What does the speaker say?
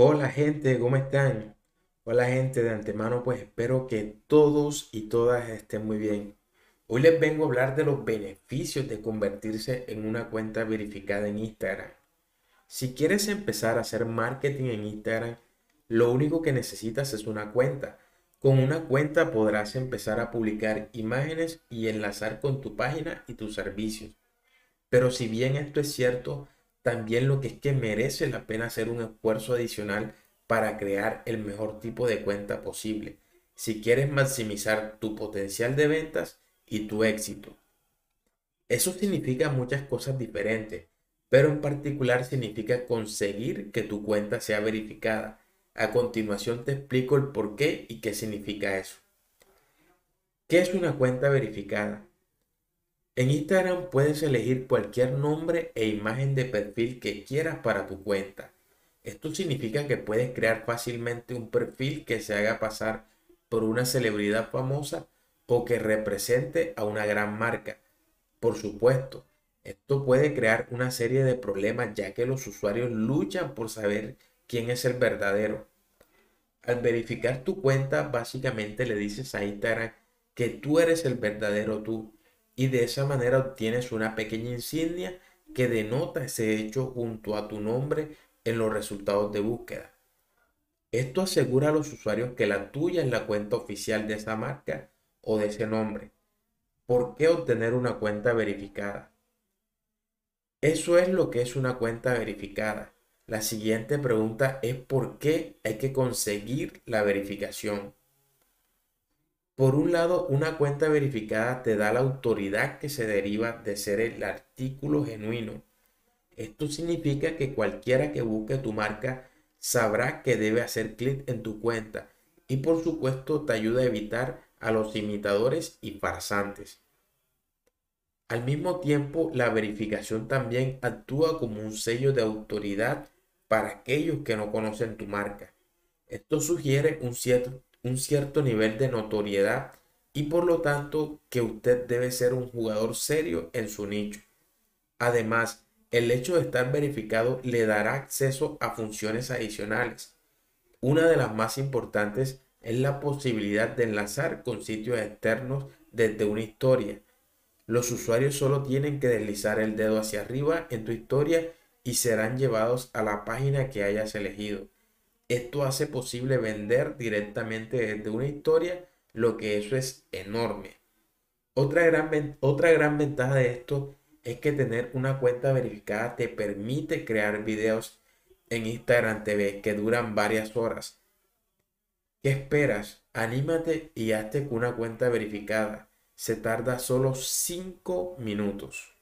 Hola gente, ¿cómo están? Hola gente, de antemano pues espero que todos y todas estén muy bien. Hoy les vengo a hablar de los beneficios de convertirse en una cuenta verificada en Instagram. Si quieres empezar a hacer marketing en Instagram, lo único que necesitas es una cuenta. Con una cuenta podrás empezar a publicar imágenes y enlazar con tu página y tus servicios. Pero si bien esto es cierto, también lo que es que merece la pena hacer un esfuerzo adicional para crear el mejor tipo de cuenta posible, si quieres maximizar tu potencial de ventas y tu éxito. Eso significa muchas cosas diferentes, pero en particular significa conseguir que tu cuenta sea verificada. A continuación te explico el por qué y qué significa eso. ¿Qué es una cuenta verificada? En Instagram puedes elegir cualquier nombre e imagen de perfil que quieras para tu cuenta. Esto significa que puedes crear fácilmente un perfil que se haga pasar por una celebridad famosa o que represente a una gran marca. Por supuesto, esto puede crear una serie de problemas ya que los usuarios luchan por saber quién es el verdadero. Al verificar tu cuenta, básicamente le dices a Instagram que tú eres el verdadero tú y de esa manera obtienes una pequeña insignia que denota ese hecho junto a tu nombre en los resultados de búsqueda. Esto asegura a los usuarios que la tuya es la cuenta oficial de esa marca o de ese nombre. ¿Por qué obtener una cuenta verificada? Eso es lo que es una cuenta verificada. La siguiente pregunta es por qué hay que conseguir la verificación. Por un lado, una cuenta verificada te da la autoridad que se deriva de ser el artículo genuino. Esto significa que cualquiera que busque tu marca sabrá que debe hacer clic en tu cuenta y por supuesto te ayuda a evitar a los imitadores y farsantes. Al mismo tiempo, la verificación también actúa como un sello de autoridad para aquellos que no conocen tu marca. Esto sugiere un cierto, un cierto nivel de notoriedad y por lo tanto que usted debe ser un jugador serio en su nicho. Además, el hecho de estar verificado le dará acceso a funciones adicionales. Una de las más importantes es la posibilidad de enlazar con sitios externos desde una historia. Los usuarios solo tienen que deslizar el dedo hacia arriba en tu historia y serán llevados a la página que hayas elegido. Esto hace posible vender directamente desde una historia, lo que eso es enorme. Otra gran, otra gran ventaja de esto es que tener una cuenta verificada te permite crear videos en Instagram TV que duran varias horas. ¿Qué esperas? Anímate y hazte con una cuenta verificada. Se tarda solo 5 minutos.